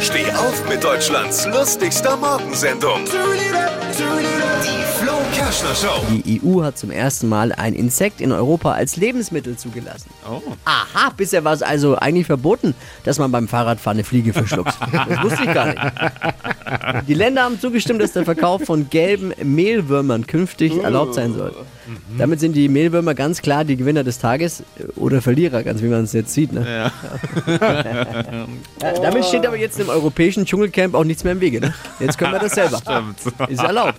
Steh auf mit Deutschlands lustigster Morgensendung. Die EU hat zum ersten Mal ein Insekt in Europa als Lebensmittel zugelassen. Oh. Aha, bisher war es also eigentlich verboten, dass man beim Fahrradfahren eine Fliege verschluckt. Das wusste ich gar nicht. Die Länder haben zugestimmt, dass der Verkauf von gelben Mehlwürmern künftig erlaubt sein soll. Damit sind die Mehlwürmer ganz klar die Gewinner des Tages oder Verlierer, ganz wie man es jetzt sieht. Ne? Ja, damit steht aber jetzt im europäischen Dschungelcamp auch nichts mehr im Wege. Ne? Jetzt können wir das selber. Ist erlaubt.